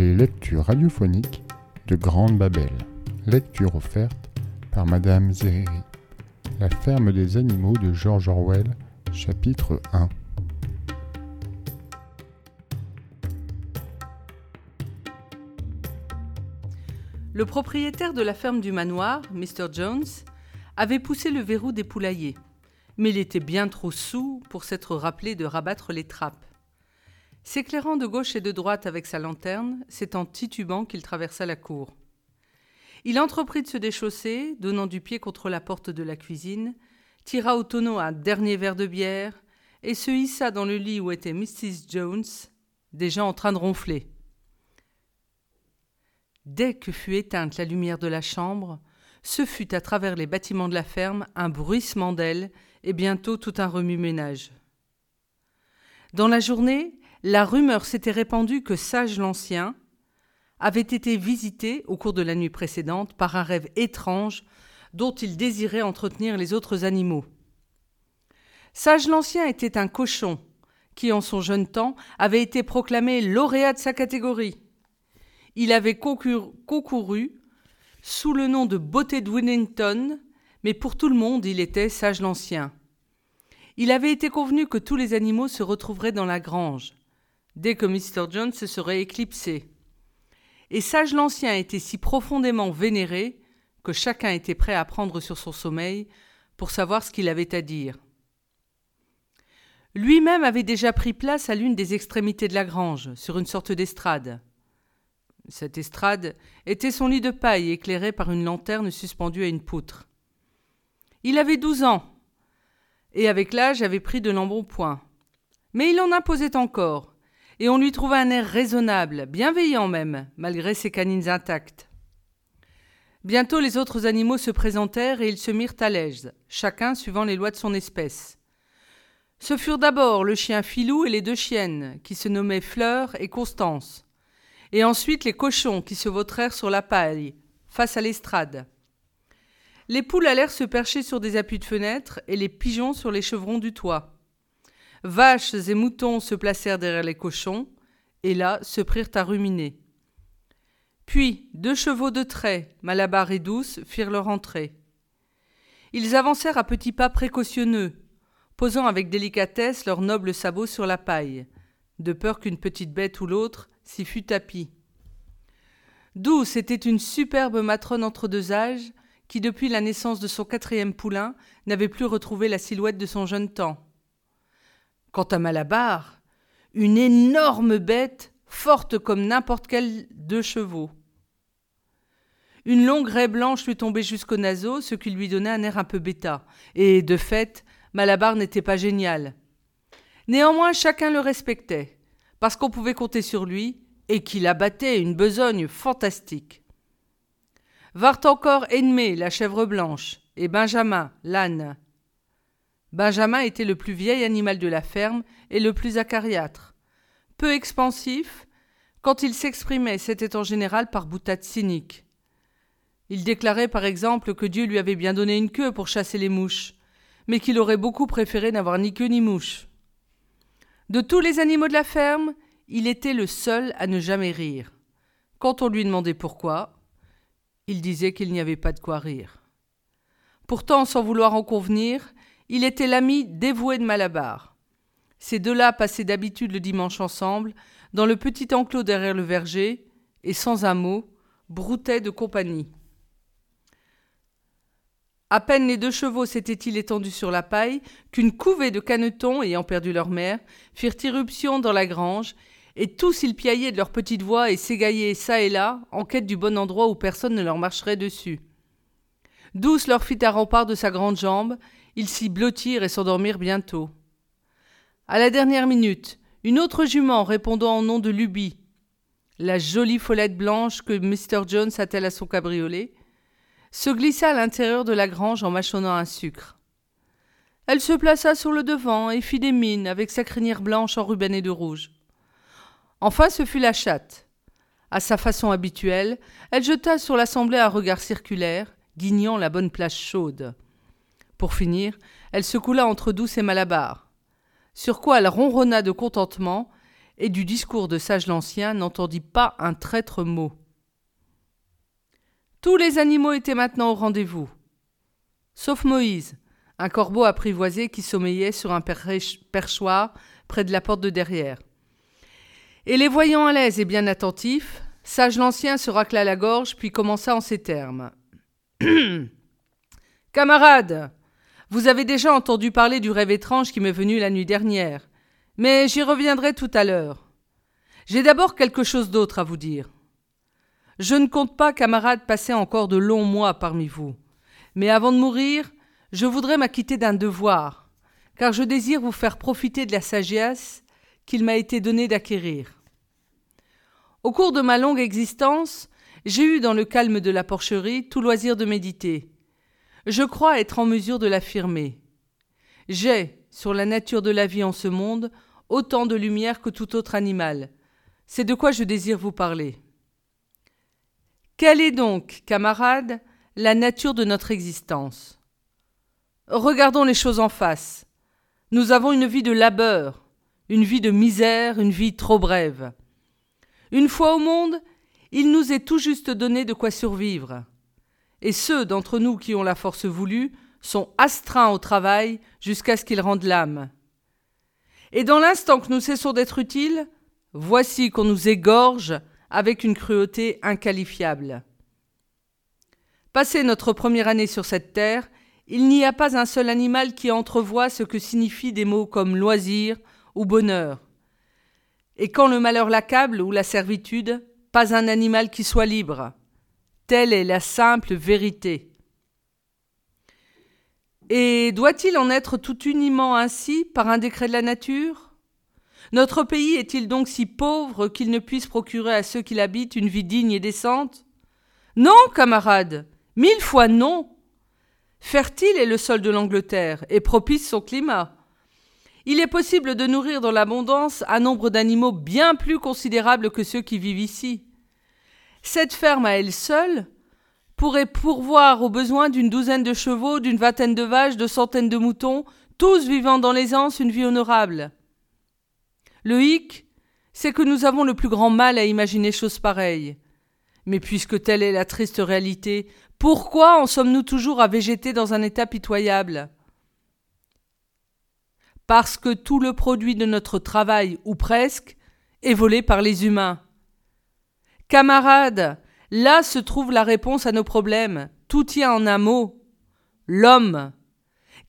Les lectures radiophoniques de Grande Babel. Lecture offerte par Madame Zéry. La ferme des animaux de George Orwell, chapitre 1. Le propriétaire de la ferme du manoir, Mr. Jones, avait poussé le verrou des poulaillers, mais il était bien trop saoul pour s'être rappelé de rabattre les trappes. S'éclairant de gauche et de droite avec sa lanterne, c'est en titubant qu'il traversa la cour. Il entreprit de se déchausser, donnant du pied contre la porte de la cuisine, tira au tonneau un dernier verre de bière et se hissa dans le lit où était Mrs. Jones, déjà en train de ronfler. Dès que fut éteinte la lumière de la chambre, ce fut à travers les bâtiments de la ferme un bruissement d'ailes et bientôt tout un remue-ménage. Dans la journée, la rumeur s'était répandue que Sage l'Ancien avait été visité au cours de la nuit précédente par un rêve étrange dont il désirait entretenir les autres animaux. Sage l'Ancien était un cochon qui, en son jeune temps, avait été proclamé lauréat de sa catégorie. Il avait concouru sous le nom de Beauté de Winnington, mais pour tout le monde il était Sage l'Ancien. Il avait été convenu que tous les animaux se retrouveraient dans la grange, dès que Mr. Jones se serait éclipsé. Et Sage l'Ancien était si profondément vénéré que chacun était prêt à prendre sur son sommeil pour savoir ce qu'il avait à dire. Lui-même avait déjà pris place à l'une des extrémités de la grange, sur une sorte d'estrade. Cette estrade était son lit de paille éclairé par une lanterne suspendue à une poutre. Il avait douze ans, et avec l'âge avait pris de l'embonpoint. Mais il en imposait encore, et on lui trouva un air raisonnable, bienveillant même, malgré ses canines intactes. Bientôt les autres animaux se présentèrent et ils se mirent à l'aise, chacun suivant les lois de son espèce. Ce furent d'abord le chien Filou et les deux chiennes, qui se nommaient Fleur et Constance et ensuite les cochons qui se vautrèrent sur la paille, face à l'estrade. Les poules allèrent se percher sur des appuis de fenêtre et les pigeons sur les chevrons du toit. Vaches et moutons se placèrent derrière les cochons, et là se prirent à ruminer. Puis deux chevaux de trait, Malabar et Douce, firent leur entrée. Ils avancèrent à petits pas précautionneux, posant avec délicatesse leurs nobles sabots sur la paille, de peur qu'une petite bête ou l'autre s'y fut tapis. Douce était une superbe matrone entre deux âges, qui depuis la naissance de son quatrième poulain n'avait plus retrouvé la silhouette de son jeune temps. Quant à Malabar, une énorme bête, forte comme n'importe quel deux chevaux. Une longue raie blanche lui tombait jusqu'aux naseaux, ce qui lui donnait un air un peu bêta, et, de fait, Malabar n'était pas génial. Néanmoins, chacun le respectait parce qu'on pouvait compter sur lui et qu'il abattait une besogne fantastique. Vart encore Enmé, la chèvre blanche, et Benjamin, l'âne. Benjamin était le plus vieil animal de la ferme et le plus acariâtre. Peu expansif, quand il s'exprimait, c'était en général par boutades cyniques. Il déclarait par exemple que Dieu lui avait bien donné une queue pour chasser les mouches, mais qu'il aurait beaucoup préféré n'avoir ni queue ni mouche. De tous les animaux de la ferme, il était le seul à ne jamais rire. Quand on lui demandait pourquoi, il disait qu'il n'y avait pas de quoi rire. Pourtant, sans vouloir en convenir, il était l'ami dévoué de Malabar. Ces deux-là passaient d'habitude le dimanche ensemble, dans le petit enclos derrière le verger, et sans un mot, broutaient de compagnie. À peine les deux chevaux s'étaient-ils étendus sur la paille qu'une couvée de canetons, ayant perdu leur mère, firent irruption dans la grange, et tous ils piaillaient de leur petite voix et s'égaillaient çà et là, en quête du bon endroit où personne ne leur marcherait dessus. Douce leur fit un rempart de sa grande jambe, ils s'y blottirent et s'endormirent bientôt. À la dernière minute, une autre jument répondant au nom de Lubie, la jolie follette blanche que Mr. Jones attelle à son cabriolet, se glissa à l'intérieur de la grange en mâchonnant un sucre. Elle se plaça sur le devant et fit des mines avec sa crinière blanche enrubannée de rouge. Enfin, ce fut la chatte. À sa façon habituelle, elle jeta sur l'assemblée un regard circulaire, guignant la bonne place chaude. Pour finir, elle se coula entre Douce et Malabar. Sur quoi elle ronronna de contentement, et du discours de sage l'Ancien n'entendit pas un traître mot. Tous les animaux étaient maintenant au rendez-vous, sauf Moïse, un corbeau apprivoisé qui sommeillait sur un perchoir près de la porte de derrière. Et les voyant à l'aise et bien attentifs, Sage l'Ancien se racla la gorge, puis commença en ces termes. Camarades, vous avez déjà entendu parler du rêve étrange qui m'est venu la nuit dernière, mais j'y reviendrai tout à l'heure. J'ai d'abord quelque chose d'autre à vous dire. Je ne compte pas, camarades, passer encore de longs mois parmi vous, mais avant de mourir, je voudrais m'acquitter d'un devoir, car je désire vous faire profiter de la sagesse qu'il m'a été donné d'acquérir. Au cours de ma longue existence, j'ai eu dans le calme de la porcherie tout loisir de méditer. Je crois être en mesure de l'affirmer. J'ai, sur la nature de la vie en ce monde, autant de lumière que tout autre animal. C'est de quoi je désire vous parler. Quelle est donc, camarades, la nature de notre existence? Regardons les choses en face. Nous avons une vie de labeur, une vie de misère, une vie trop brève. Une fois au monde, il nous est tout juste donné de quoi survivre. Et ceux d'entre nous qui ont la force voulue sont astreints au travail jusqu'à ce qu'ils rendent l'âme. Et dans l'instant que nous cessons d'être utiles, voici qu'on nous égorge avec une cruauté inqualifiable. Passé notre première année sur cette terre, il n'y a pas un seul animal qui entrevoit ce que signifient des mots comme loisir ou bonheur. Et quand le malheur l'accable ou la servitude, pas un animal qui soit libre. Telle est la simple vérité. Et doit-il en être tout uniment ainsi par un décret de la nature? Notre pays est-il donc si pauvre qu'il ne puisse procurer à ceux qui l'habitent une vie digne et décente? Non, camarades, mille fois non. Fertile est le sol de l'Angleterre et propice son climat. Il est possible de nourrir dans l'abondance un nombre d'animaux bien plus considérable que ceux qui vivent ici. Cette ferme à elle seule pourrait pourvoir aux besoins d'une douzaine de chevaux, d'une vingtaine de vaches, de centaines de moutons, tous vivant dans l'aisance une vie honorable. Le hic, c'est que nous avons le plus grand mal à imaginer chose pareille. Mais puisque telle est la triste réalité, pourquoi en sommes-nous toujours à végéter dans un état pitoyable? Parce que tout le produit de notre travail, ou presque, est volé par les humains. Camarades, là se trouve la réponse à nos problèmes. Tout tient en un mot l'homme.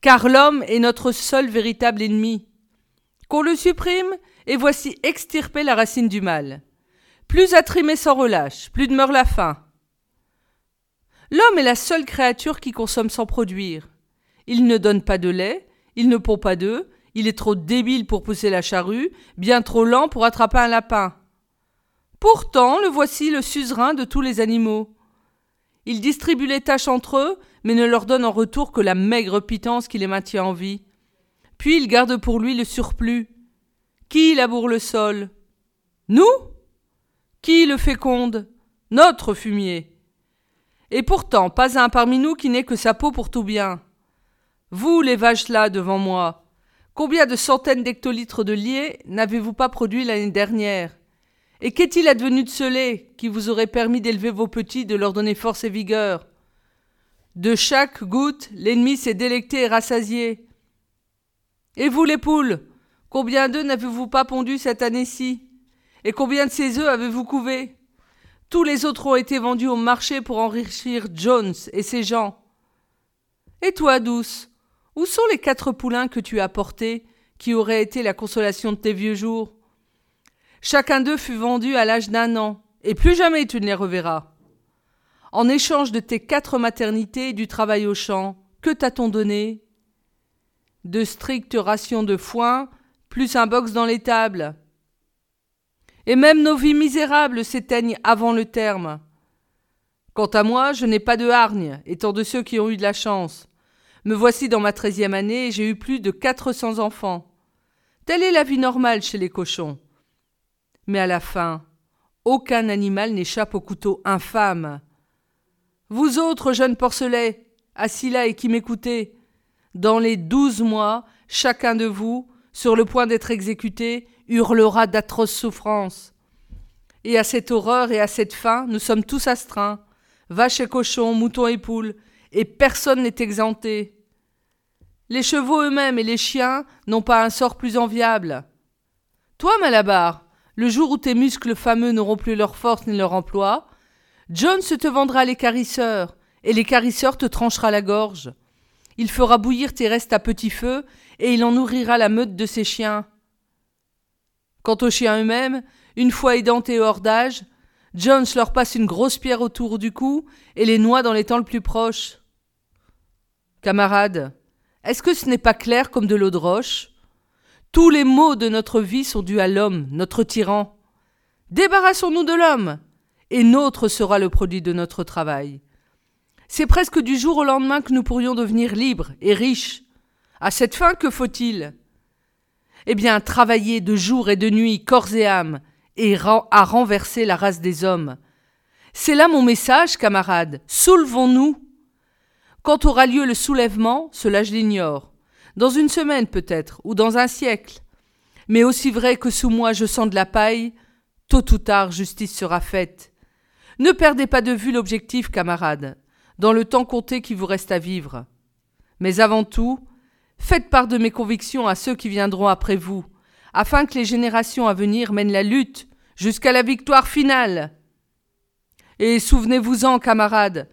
Car l'homme est notre seul véritable ennemi. Qu'on le supprime, et voici extirper la racine du mal. Plus à trimer sans relâche, plus de meurt la faim. L'homme est la seule créature qui consomme sans produire. Il ne donne pas de lait, il ne pond pas d'œufs, il est trop débile pour pousser la charrue, bien trop lent pour attraper un lapin. Pourtant, le voici le suzerain de tous les animaux. Il distribue les tâches entre eux, mais ne leur donne en retour que la maigre pitance qui les maintient en vie. Puis il garde pour lui le surplus. Qui laboure le sol? Nous? Qui le féconde? Notre fumier. Et pourtant, pas un parmi nous qui n'ait que sa peau pour tout bien. Vous, les vaches là devant moi, combien de centaines d'hectolitres de lait n'avez-vous pas produit l'année dernière? Et qu'est-il advenu de ce lait qui vous aurait permis d'élever vos petits, de leur donner force et vigueur? De chaque goutte, l'ennemi s'est délecté et rassasié. Et vous, les poules, combien d'œufs n'avez-vous pas pondu cette année-ci? Et combien de ces œufs avez-vous couvé tous les autres ont été vendus au marché pour enrichir Jones et ses gens. Et toi, douce, où sont les quatre poulains que tu as portés, qui auraient été la consolation de tes vieux jours? Chacun d'eux fut vendu à l'âge d'un an, et plus jamais tu ne les reverras. En échange de tes quatre maternités et du travail au champ, que t'a-t-on donné? De strictes rations de foin, plus un box dans l'étable, et même nos vies misérables s'éteignent avant le terme. Quant à moi, je n'ai pas de hargne, étant de ceux qui ont eu de la chance. Me voici dans ma treizième année et j'ai eu plus de quatre cents enfants. Telle est la vie normale chez les cochons. Mais à la fin, aucun animal n'échappe au couteau infâme. Vous autres jeunes porcelets, assis là et qui m'écoutez, dans les douze mois, chacun de vous, sur le point d'être exécuté, hurlera d'atroces souffrances. Et à cette horreur et à cette faim, nous sommes tous astreints, vaches et cochons, moutons et poules, et personne n'est exempté. Les chevaux eux-mêmes et les chiens n'ont pas un sort plus enviable. Toi, Malabar, le jour où tes muscles fameux n'auront plus leur force ni leur emploi, John te vendra l'écarisseur, et l'écarisseur te tranchera la gorge. Il fera bouillir tes restes à petit feu, et il en nourrira la meute de ses chiens. Quant aux chiens eux-mêmes, une fois édentés hors d'âge, Jones leur passe une grosse pierre autour du cou et les noie dans les temps le plus proche. Camarades, est-ce que ce n'est pas clair comme de l'eau de roche? Tous les maux de notre vie sont dus à l'homme, notre tyran. Débarrassons-nous de l'homme, et nôtre sera le produit de notre travail. C'est presque du jour au lendemain que nous pourrions devenir libres et riches. À cette fin, que faut-il? Eh bien, travailler de jour et de nuit, corps et âme, et à renverser la race des hommes. C'est là mon message, camarades. Soulevons-nous. Quand aura lieu le soulèvement, cela je l'ignore. Dans une semaine peut-être, ou dans un siècle. Mais aussi vrai que sous moi je sens de la paille, tôt ou tard justice sera faite. Ne perdez pas de vue l'objectif, camarades, dans le temps compté qui vous reste à vivre. Mais avant tout, faites part de mes convictions à ceux qui viendront après vous, afin que les générations à venir mènent la lutte jusqu'à la victoire finale. Et souvenez-vous-en, camarades,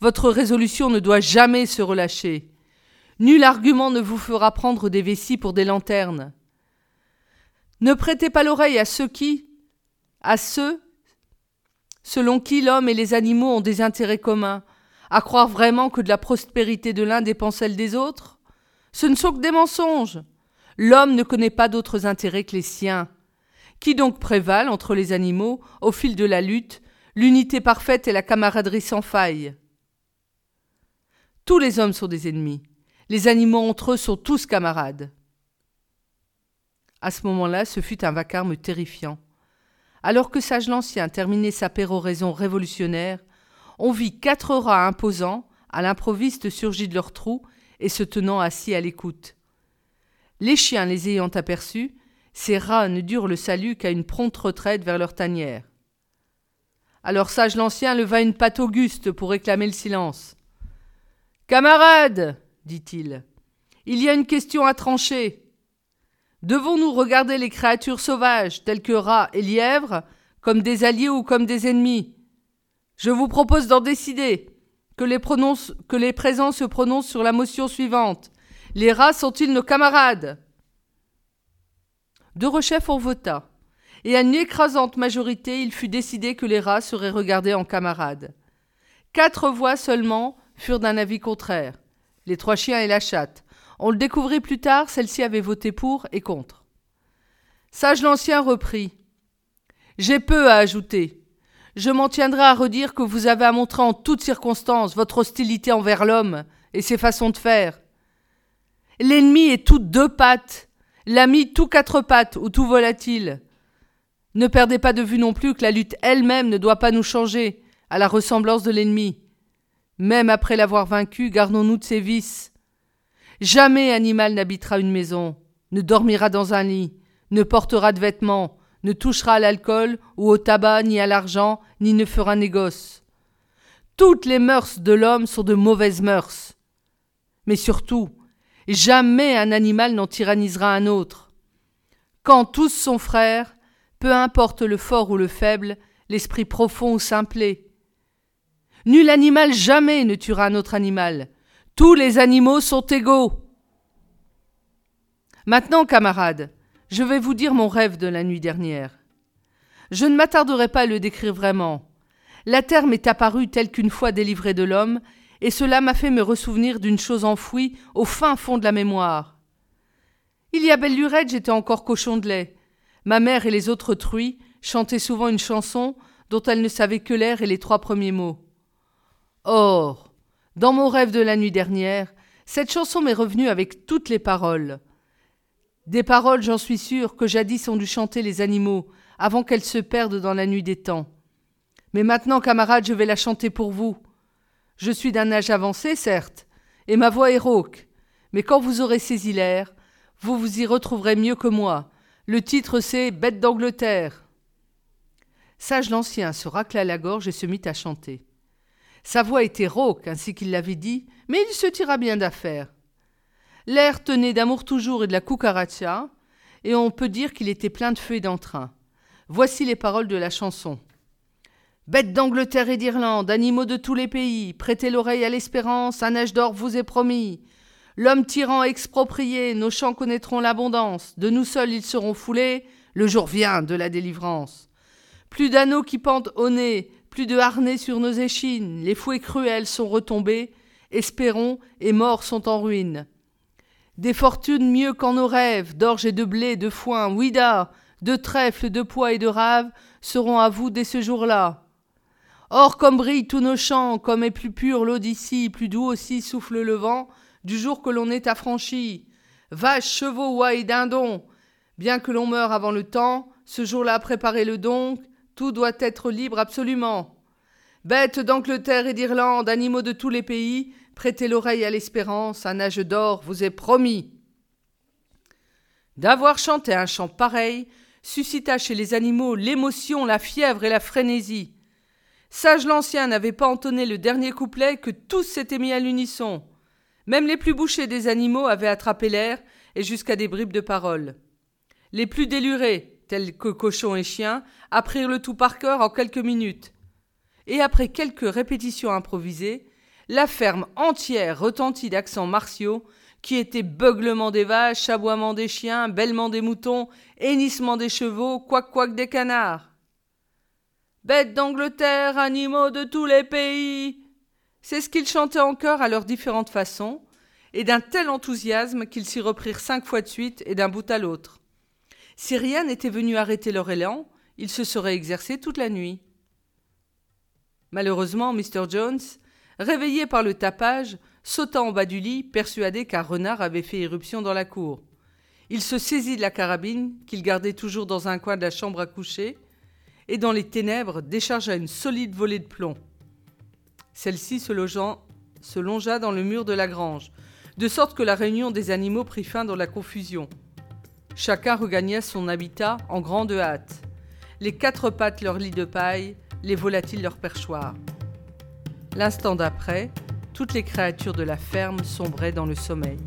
votre résolution ne doit jamais se relâcher. Nul argument ne vous fera prendre des vessies pour des lanternes. Ne prêtez pas l'oreille à ceux qui, à ceux selon qui l'homme et les animaux ont des intérêts communs, à croire vraiment que de la prospérité de l'un dépend celle des autres. Ce ne sont que des mensonges. L'homme ne connaît pas d'autres intérêts que les siens. Qui donc prévalent entre les animaux, au fil de la lutte, l'unité parfaite et la camaraderie sans faille? Tous les hommes sont des ennemis. Les animaux entre eux sont tous camarades. À ce moment-là, ce fut un vacarme terrifiant. Alors que Sage l'Ancien terminait sa péroraison révolutionnaire, on vit quatre rats imposants, à l'improviste surgis de leur trou et se tenant assis à l'écoute. Les chiens les ayant aperçus, ces rats ne durent le salut qu'à une prompte retraite vers leur tanière. Alors Sage l'Ancien leva une patte auguste pour réclamer le silence. Camarades, dit-il, il y a une question à trancher. Devons-nous regarder les créatures sauvages, telles que rats et lièvres, comme des alliés ou comme des ennemis? Je vous propose d'en décider, que les, présents se prononcent sur la motion suivante. Les rats sont-ils nos camarades? De rechef on vota, et à une écrasante majorité il fut décidé que les rats seraient regardés en camarades. Quatre voix seulement furent d'un avis contraire, les trois chiens et la chatte. On le découvrit plus tard, celle-ci avait voté pour et contre. Sage l'Ancien reprit. J'ai peu à ajouter. Je m'en tiendrai à redire que vous avez à montrer en toutes circonstances votre hostilité envers l'homme et ses façons de faire. L'ennemi est tout deux pattes, l'ami tout quatre pattes ou tout volatile. Ne perdez pas de vue non plus que la lutte elle-même ne doit pas nous changer à la ressemblance de l'ennemi. Même après l'avoir vaincu, gardons-nous de ses vices. Jamais animal n'habitera une maison, ne dormira dans un lit, ne portera de vêtements, ne touchera à l'alcool ou au tabac, ni à l'argent, ni ne fera négoce. Toutes les mœurs de l'homme sont de mauvaises mœurs. Mais surtout, Jamais un animal n'en tyrannisera un autre. Quand tous sont frères, peu importe le fort ou le faible, l'esprit profond ou simplé. Nul animal jamais ne tuera un autre animal. Tous les animaux sont égaux. Maintenant, camarades, je vais vous dire mon rêve de la nuit dernière. Je ne m'attarderai pas à le décrire vraiment. La terre m'est apparue telle qu'une fois délivrée de l'homme, et cela m'a fait me ressouvenir d'une chose enfouie au fin fond de la mémoire. Il y a belle lurette, j'étais encore cochon de lait. Ma mère et les autres truies chantaient souvent une chanson dont elles ne savaient que l'air et les trois premiers mots. Or, dans mon rêve de la nuit dernière, cette chanson m'est revenue avec toutes les paroles. Des paroles, j'en suis sûr, que jadis ont dû chanter les animaux, avant qu'elles se perdent dans la nuit des temps. Mais maintenant, camarades, je vais la chanter pour vous. Je suis d'un âge avancé, certes, et ma voix est rauque, mais quand vous aurez saisi l'air, vous vous y retrouverez mieux que moi, Le titre c'est Bête d'Angleterre. Sage l'Ancien se racla la gorge et se mit à chanter. Sa voix était rauque, ainsi qu'il l'avait dit, mais il se tira bien d'affaire. L'air tenait d'amour toujours et de la cucaracha, et on peut dire qu'il était plein de feu et d'entrain. Voici les paroles de la chanson. Bêtes d'Angleterre et d'Irlande, animaux de tous les pays, prêtez l'oreille à l'espérance, un âge d'or vous est promis. L'homme tyran exproprié, nos champs connaîtront l'abondance, de nous seuls ils seront foulés, le jour vient de la délivrance. Plus d'anneaux qui pendent au nez, plus de harnais sur nos échines, les fouets cruels sont retombés, espérons, et morts sont en ruine. Des fortunes mieux qu'en nos rêves, d'orge et de blé, de foin, ouida, de trèfle, de pois et de rave, seront à vous dès ce jour-là. Or, comme brillent tous nos champs, comme est plus pure l'eau d'ici, plus doux aussi souffle le vent, du jour que l'on est affranchi. Vaches, chevaux, oies et dindons, bien que l'on meure avant le temps, ce jour-là préparez-le donc, tout doit être libre absolument. Bêtes d'Angleterre et d'Irlande, animaux de tous les pays, prêtez l'oreille à l'espérance, un âge d'or vous est promis. D'avoir chanté un chant pareil suscita chez les animaux l'émotion, la fièvre et la frénésie. Sage l'Ancien n'avait pas entonné le dernier couplet que tous s'étaient mis à l'unisson. Même les plus bouchés des animaux avaient attrapé l'air et jusqu'à des bribes de paroles. Les plus délurés, tels que cochons et chiens, apprirent le tout par cœur en quelques minutes. Et après quelques répétitions improvisées, la ferme entière retentit d'accents martiaux qui étaient beuglement des vaches, aboiement des chiens, bêlement des moutons, hennissement des chevaux, couac-couac des canards. Bêtes d'Angleterre, animaux de tous les pays. C'est ce qu'ils chantaient en chœur à leurs différentes façons, et d'un tel enthousiasme qu'ils s'y reprirent cinq fois de suite et d'un bout à l'autre. Si rien n'était venu arrêter leur élan, ils se seraient exercés toute la nuit. Malheureusement, Mr. Jones, réveillé par le tapage, sauta en bas du lit, persuadé qu'un renard avait fait irruption dans la cour. Il se saisit de la carabine, qu'il gardait toujours dans un coin de la chambre à coucher, et dans les ténèbres déchargea une solide volée de plomb. Celle-ci se, se longea dans le mur de la grange, de sorte que la réunion des animaux prit fin dans la confusion. Chacun regagna son habitat en grande hâte. Les quatre pattes leur lit de paille, les volatiles leur perchoir. L'instant d'après, toutes les créatures de la ferme sombraient dans le sommeil.